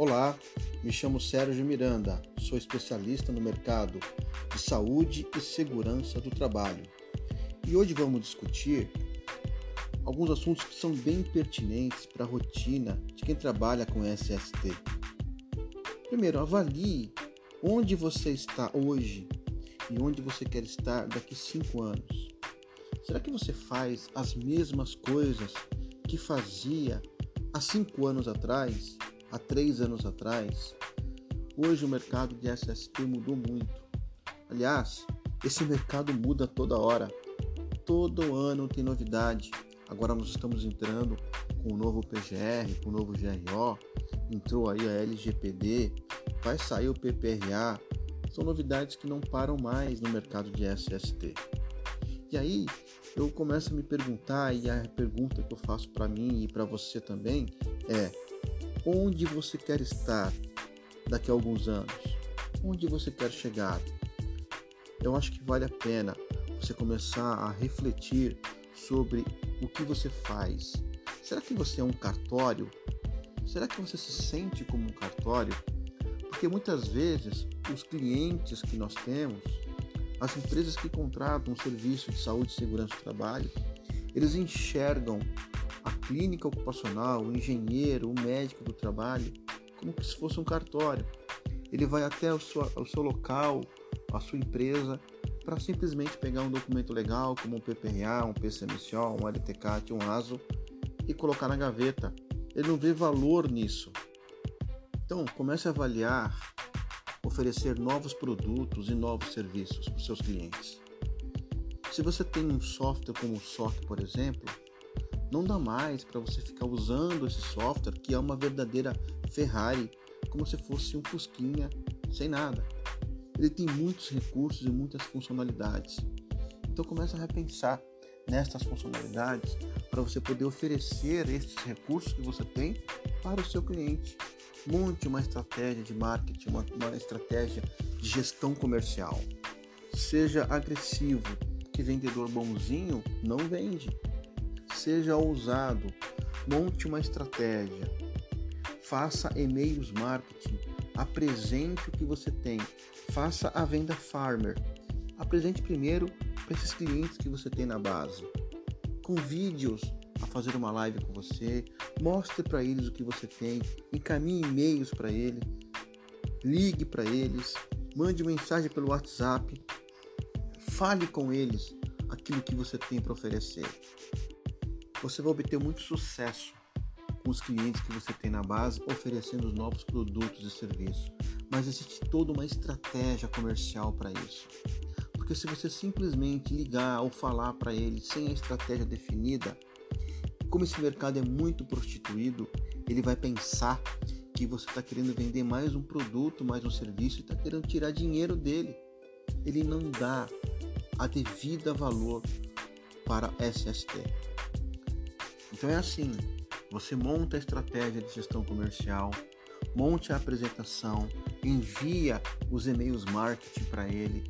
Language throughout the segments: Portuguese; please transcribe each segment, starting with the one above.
Olá, me chamo Sérgio Miranda, sou especialista no mercado de saúde e segurança do trabalho. E hoje vamos discutir alguns assuntos que são bem pertinentes para a rotina de quem trabalha com SST. Primeiro, avalie onde você está hoje e onde você quer estar daqui cinco anos. Será que você faz as mesmas coisas que fazia há cinco anos atrás, há três anos atrás? Hoje o mercado de SST mudou muito. Aliás, esse mercado muda toda hora. Todo ano tem novidade. Agora nós estamos entrando com o novo PGR, com o novo GRO, entrou aí a LGPD, vai sair o PPRA. São novidades que não param mais no mercado de SST. E aí eu começo a me perguntar, e a pergunta que eu faço para mim e para você também é: onde você quer estar daqui a alguns anos? Onde você quer chegar? Eu acho que vale a pena você começar a refletir sobre o que você faz. Será que você é um cartório? Será que você se sente como um cartório? Porque muitas vezes os clientes que nós temos as empresas que contratam um serviço de saúde e segurança do trabalho, eles enxergam clínica ocupacional, o engenheiro, o médico do trabalho, como se fosse um cartório. Ele vai até o seu, o seu local, a sua empresa, para simplesmente pegar um documento legal, como um PPRA, um PCMCO, um LTCAT, um ASO, e colocar na gaveta. Ele não vê valor nisso. Então, comece a avaliar oferecer novos produtos e novos serviços para os seus clientes. Se você tem um software como o SOC, por exemplo, não dá mais para você ficar usando esse software que é uma verdadeira Ferrari, como se fosse um Fusquinha sem nada. Ele tem muitos recursos e muitas funcionalidades. Então comece a repensar nestas funcionalidades para você poder oferecer esses recursos que você tem para o seu cliente. Monte uma estratégia de marketing, uma, uma estratégia de gestão comercial. Seja agressivo, que vendedor bonzinho não vende. Seja ousado, monte uma estratégia. Faça e-mails marketing, apresente o que você tem. Faça a venda farmer. Apresente primeiro para esses clientes que você tem na base. Com vídeos a fazer uma live com você, mostre para eles o que você tem, encaminhe e-mails para ele, ligue para eles, mande mensagem pelo WhatsApp, fale com eles aquilo que você tem para oferecer. Você vai obter muito sucesso com os clientes que você tem na base, oferecendo os novos produtos e serviços. Mas existe toda uma estratégia comercial para isso. Porque se você simplesmente ligar ou falar para ele sem a estratégia definida, como esse mercado é muito prostituído, ele vai pensar que você está querendo vender mais um produto, mais um serviço e está querendo tirar dinheiro dele. Ele não dá a devida valor para SST. Então é assim: você monta a estratégia de gestão comercial, monte a apresentação, envia os e-mails marketing para ele,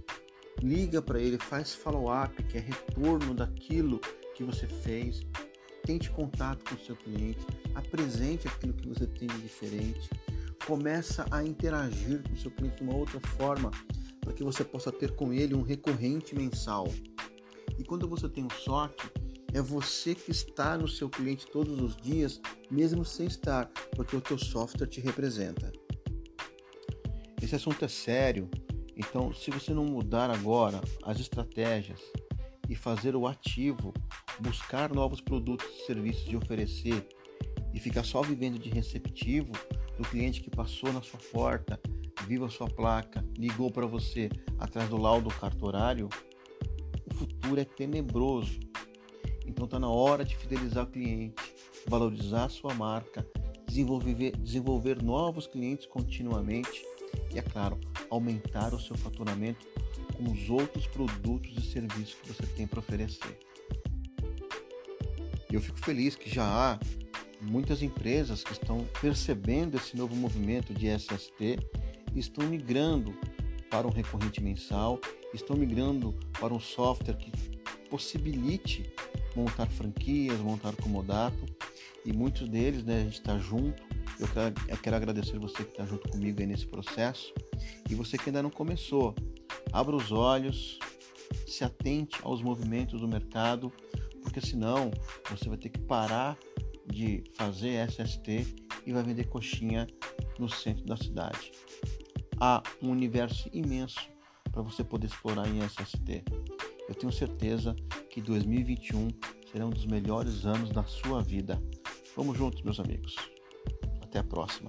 liga para ele, faz follow-up, que é retorno daquilo que você fez, tente contato com o seu cliente, apresente aquilo que você tem de diferente, começa a interagir com o seu cliente de uma outra forma, para que você possa ter com ele um recorrente mensal. E quando você tem um SOC, é você que está no seu cliente todos os dias, mesmo sem estar, porque o teu software te representa. Esse assunto é sério, então se você não mudar agora as estratégias e fazer o ativo buscar novos produtos e serviços de oferecer e ficar só vivendo de receptivo do cliente que passou na sua porta, viu a sua placa, ligou para você atrás do laudo cartorário, o futuro é tenebroso. Então está na hora de fidelizar o cliente, valorizar a sua marca, desenvolver, desenvolver novos clientes continuamente e, é claro, aumentar o seu faturamento com os outros produtos e serviços que você tem para oferecer. Eu fico feliz que já há muitas empresas que estão percebendo esse novo movimento de SST e estão migrando para um recorrente mensal, estão migrando para um software que possibilite montar franquias, montar comodato e muitos deles, né, a gente está junto, eu quero, eu quero agradecer você que está junto comigo aí nesse processo e você que ainda não começou. Abra os olhos, se atente aos movimentos do mercado, porque senão você vai ter que parar de fazer SST e vai vender coxinha no centro da cidade. Há um universo imenso para você poder explorar em SST. Eu tenho certeza que 2021 será um dos melhores anos da sua vida. Vamos juntos, meus amigos. Até a próxima.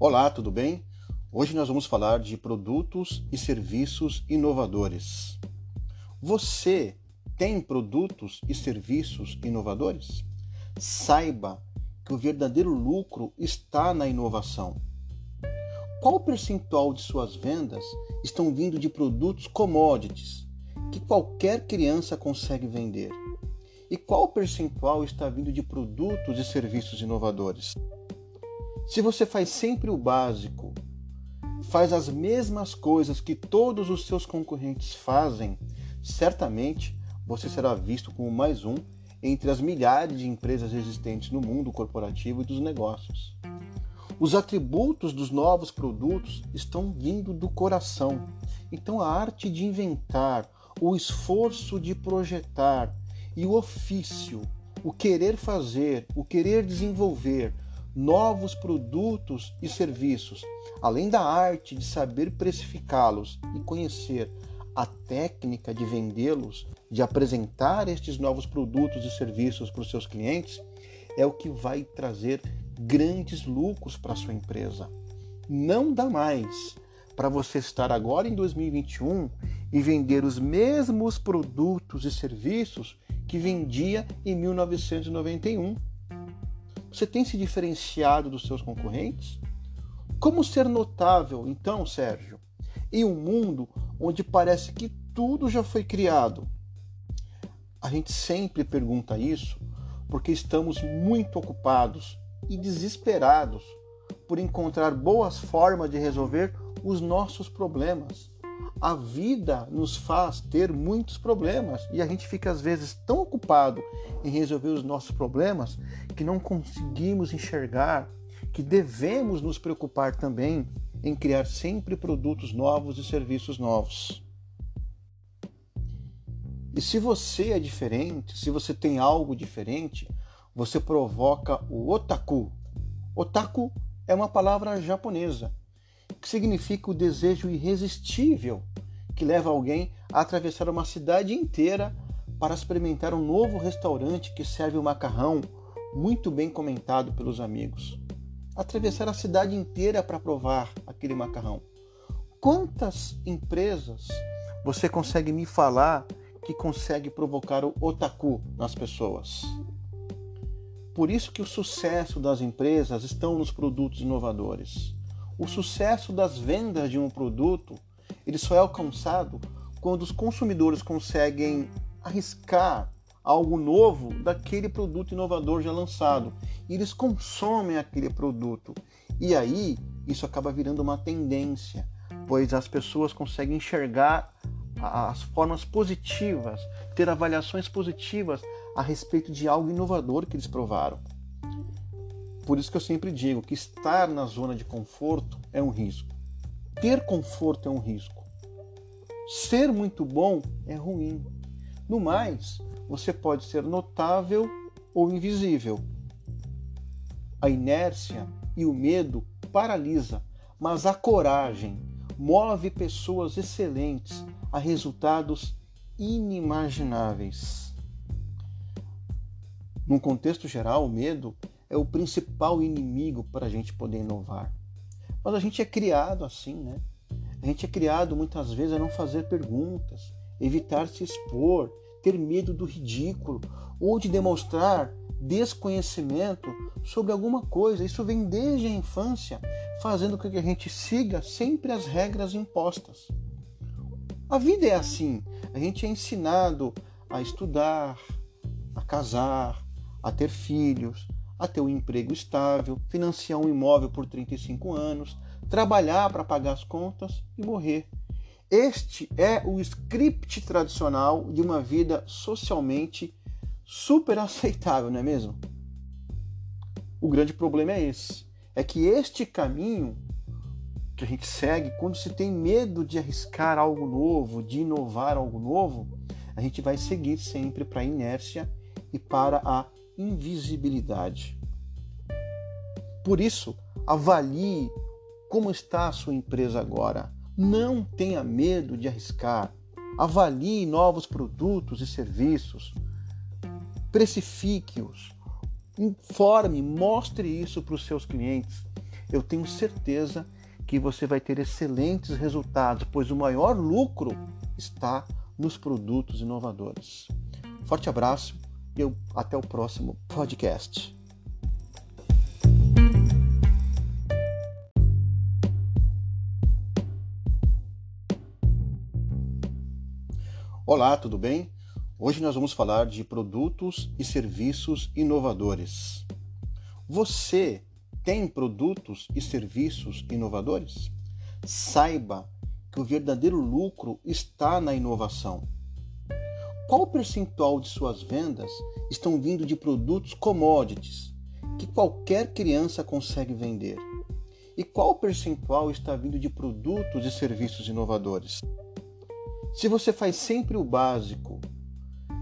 Olá, tudo bem? Hoje nós vamos falar de produtos e serviços inovadores. Você tem produtos e serviços inovadores? Saiba que o verdadeiro lucro está na inovação. Qual percentual de suas vendas estão vindo de produtos commodities que qualquer criança consegue vender? E qual percentual está vindo de produtos e serviços inovadores? Se você faz sempre o básico, faz as mesmas coisas que todos os seus concorrentes fazem, certamente você será visto como mais um entre as milhares de empresas existentes no mundo corporativo e dos negócios. Os atributos dos novos produtos estão vindo do coração. Então, a arte de inventar, o esforço de projetar e o ofício, o querer fazer, o querer desenvolver, novos produtos e serviços, além da arte de saber precificá-los e conhecer a técnica de vendê-los, de apresentar estes novos produtos e serviços para os seus clientes, é o que vai trazer grandes lucros para a sua empresa. Não dá mais para você estar agora em 2021 e vender os mesmos produtos e serviços que vendia em 1991 você tem se diferenciado dos seus concorrentes? Como ser notável, então, Sérgio, em um mundo onde parece que tudo já foi criado? A gente sempre pergunta isso porque estamos muito ocupados e desesperados por encontrar boas formas de resolver os nossos problemas a vida nos faz ter muitos problemas e a gente fica às vezes tão ocupado em resolver os nossos problemas que não conseguimos enxergar que devemos nos preocupar também em criar sempre produtos novos e serviços novos. E se você é diferente, se você tem algo diferente, você provoca o otaku. Otaku é uma palavra japonesa que significa o desejo irresistível que leva alguém a atravessar uma cidade inteira para experimentar um novo restaurante que serve o um macarrão muito bem comentado pelos amigos. Atravessar a cidade inteira para provar aquele macarrão. Quantas empresas você consegue me falar que consegue provocar o otaku nas pessoas? Por isso que o sucesso das empresas estão nos produtos inovadores. O sucesso das vendas de um produto ele só é alcançado quando os consumidores conseguem arriscar algo novo daquele produto inovador já lançado. E eles consomem aquele produto. E aí isso acaba virando uma tendência, pois as pessoas conseguem enxergar as formas positivas, ter avaliações positivas a respeito de algo inovador que eles provaram. Por isso que eu sempre digo que estar na zona de conforto é um risco. Ter conforto é um risco. Ser muito bom é ruim. No mais, você pode ser notável ou invisível. A inércia e o medo paralisa, mas a coragem move pessoas excelentes a resultados inimagináveis. Num contexto geral, o medo é o principal inimigo para a gente poder inovar. Mas a gente é criado assim, né? A gente é criado muitas vezes a não fazer perguntas, evitar se expor, ter medo do ridículo ou de demonstrar desconhecimento sobre alguma coisa. Isso vem desde a infância, fazendo com que a gente siga sempre as regras impostas. A vida é assim. A gente é ensinado a estudar, a casar, a ter filhos, a ter um emprego estável, financiar um imóvel por 35 anos, trabalhar para pagar as contas e morrer. Este é o script tradicional de uma vida socialmente super aceitável, não é mesmo? O grande problema é esse: é que este caminho que a gente segue, quando se tem medo de arriscar algo novo, de inovar algo novo, a gente vai seguir sempre para a inércia e para a invisibilidade. Por isso, avalie como está a sua empresa agora não tenha medo de arriscar. Avalie novos produtos e serviços. Precifique-os. Informe, mostre isso para os seus clientes. Eu tenho certeza que você vai ter excelentes resultados, pois o maior lucro está nos produtos inovadores. Forte abraço e até o próximo podcast. Olá, tudo bem? Hoje nós vamos falar de produtos e serviços inovadores. Você tem produtos e serviços inovadores? Saiba que o verdadeiro lucro está na inovação. Qual percentual de suas vendas estão vindo de produtos commodities que qualquer criança consegue vender? E qual percentual está vindo de produtos e serviços inovadores? Se você faz sempre o básico,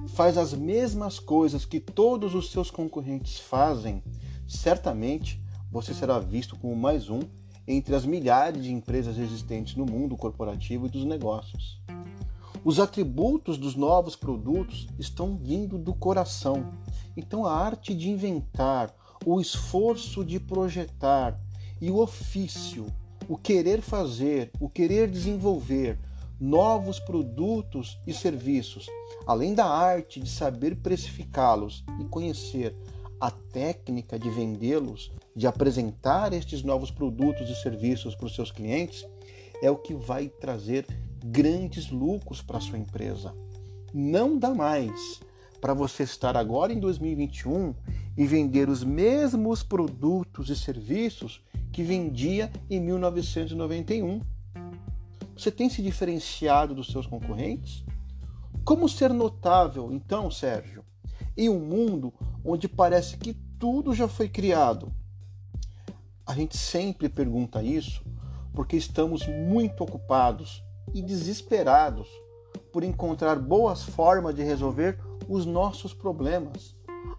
faz as mesmas coisas que todos os seus concorrentes fazem, certamente você será visto como mais um entre as milhares de empresas existentes no mundo corporativo e dos negócios. Os atributos dos novos produtos estão vindo do coração. Então, a arte de inventar, o esforço de projetar e o ofício, o querer fazer, o querer desenvolver, novos produtos e serviços, além da arte de saber precificá-los e conhecer a técnica de vendê-los, de apresentar estes novos produtos e serviços para os seus clientes, é o que vai trazer grandes lucros para a sua empresa. Não dá mais para você estar agora em 2021 e vender os mesmos produtos e serviços que vendia em 1991 você tem se diferenciado dos seus concorrentes? Como ser notável, então, Sérgio, em um mundo onde parece que tudo já foi criado? A gente sempre pergunta isso porque estamos muito ocupados e desesperados por encontrar boas formas de resolver os nossos problemas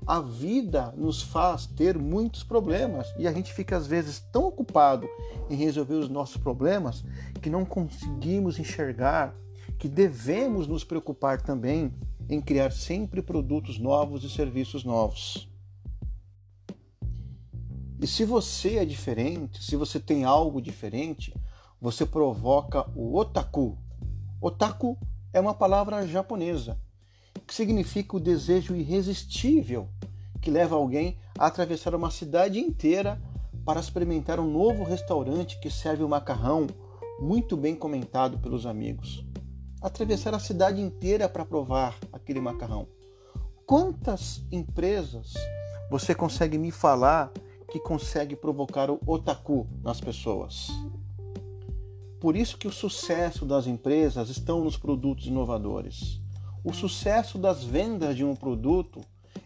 a vida nos faz ter muitos problemas e a gente fica às vezes tão ocupado em resolver os nossos problemas que não conseguimos enxergar que devemos nos preocupar também em criar sempre produtos novos e serviços novos. E se você é diferente, se você tem algo diferente, você provoca o otaku. Otaku é uma palavra japonesa que significa o desejo irresistível que leva alguém a atravessar uma cidade inteira para experimentar um novo restaurante que serve um macarrão muito bem comentado pelos amigos. Atravessar a cidade inteira para provar aquele macarrão. Quantas empresas você consegue me falar que consegue provocar o otaku nas pessoas? Por isso que o sucesso das empresas estão nos produtos inovadores. O sucesso das vendas de um produto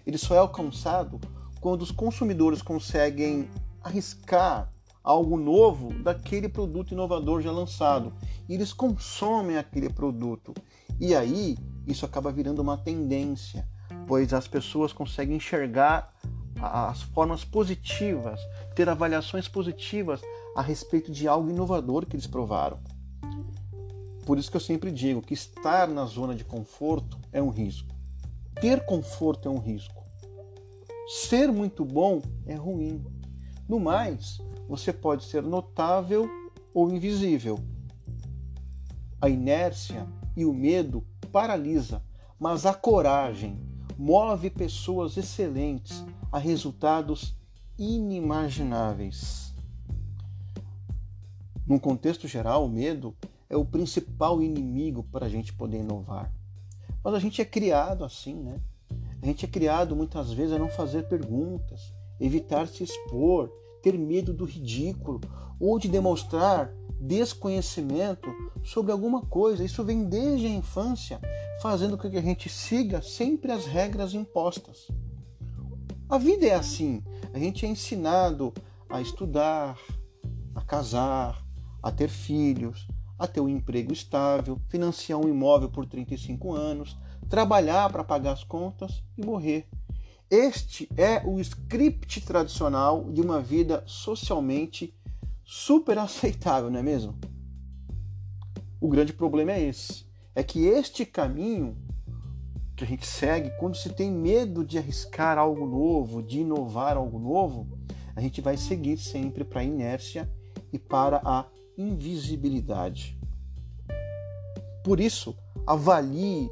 ele só é alcançado quando os consumidores conseguem arriscar algo novo daquele produto inovador já lançado. E eles consomem aquele produto. E aí isso acaba virando uma tendência, pois as pessoas conseguem enxergar as formas positivas, ter avaliações positivas a respeito de algo inovador que eles provaram. Por isso que eu sempre digo que estar na zona de conforto é um risco. Ter conforto é um risco. Ser muito bom é ruim. No mais, você pode ser notável ou invisível. A inércia e o medo paralisa, mas a coragem move pessoas excelentes a resultados inimagináveis. Num contexto geral, o medo é o principal inimigo para a gente poder inovar. Mas a gente é criado assim, né? A gente é criado muitas vezes a não fazer perguntas, evitar se expor, ter medo do ridículo ou de demonstrar desconhecimento sobre alguma coisa. Isso vem desde a infância, fazendo com que a gente siga sempre as regras impostas. A vida é assim. A gente é ensinado a estudar, a casar, a ter filhos, a ter um emprego estável, financiar um imóvel por 35 anos, trabalhar para pagar as contas e morrer. Este é o script tradicional de uma vida socialmente super aceitável, não é mesmo? O grande problema é esse. É que este caminho que a gente segue, quando se tem medo de arriscar algo novo, de inovar algo novo, a gente vai seguir sempre para a inércia e para a invisibilidade. Por isso, avalie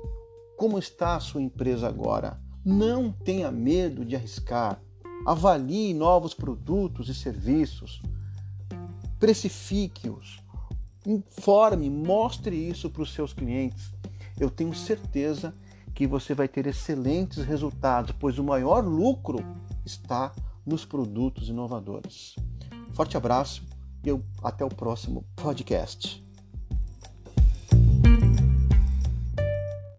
como está a sua empresa agora. Não tenha medo de arriscar. Avalie novos produtos e serviços precifique-os, informe, mostre isso para os seus clientes. Eu tenho certeza que você vai ter excelentes resultados, pois o maior lucro está nos produtos inovadores. Forte abraço e até o próximo podcast.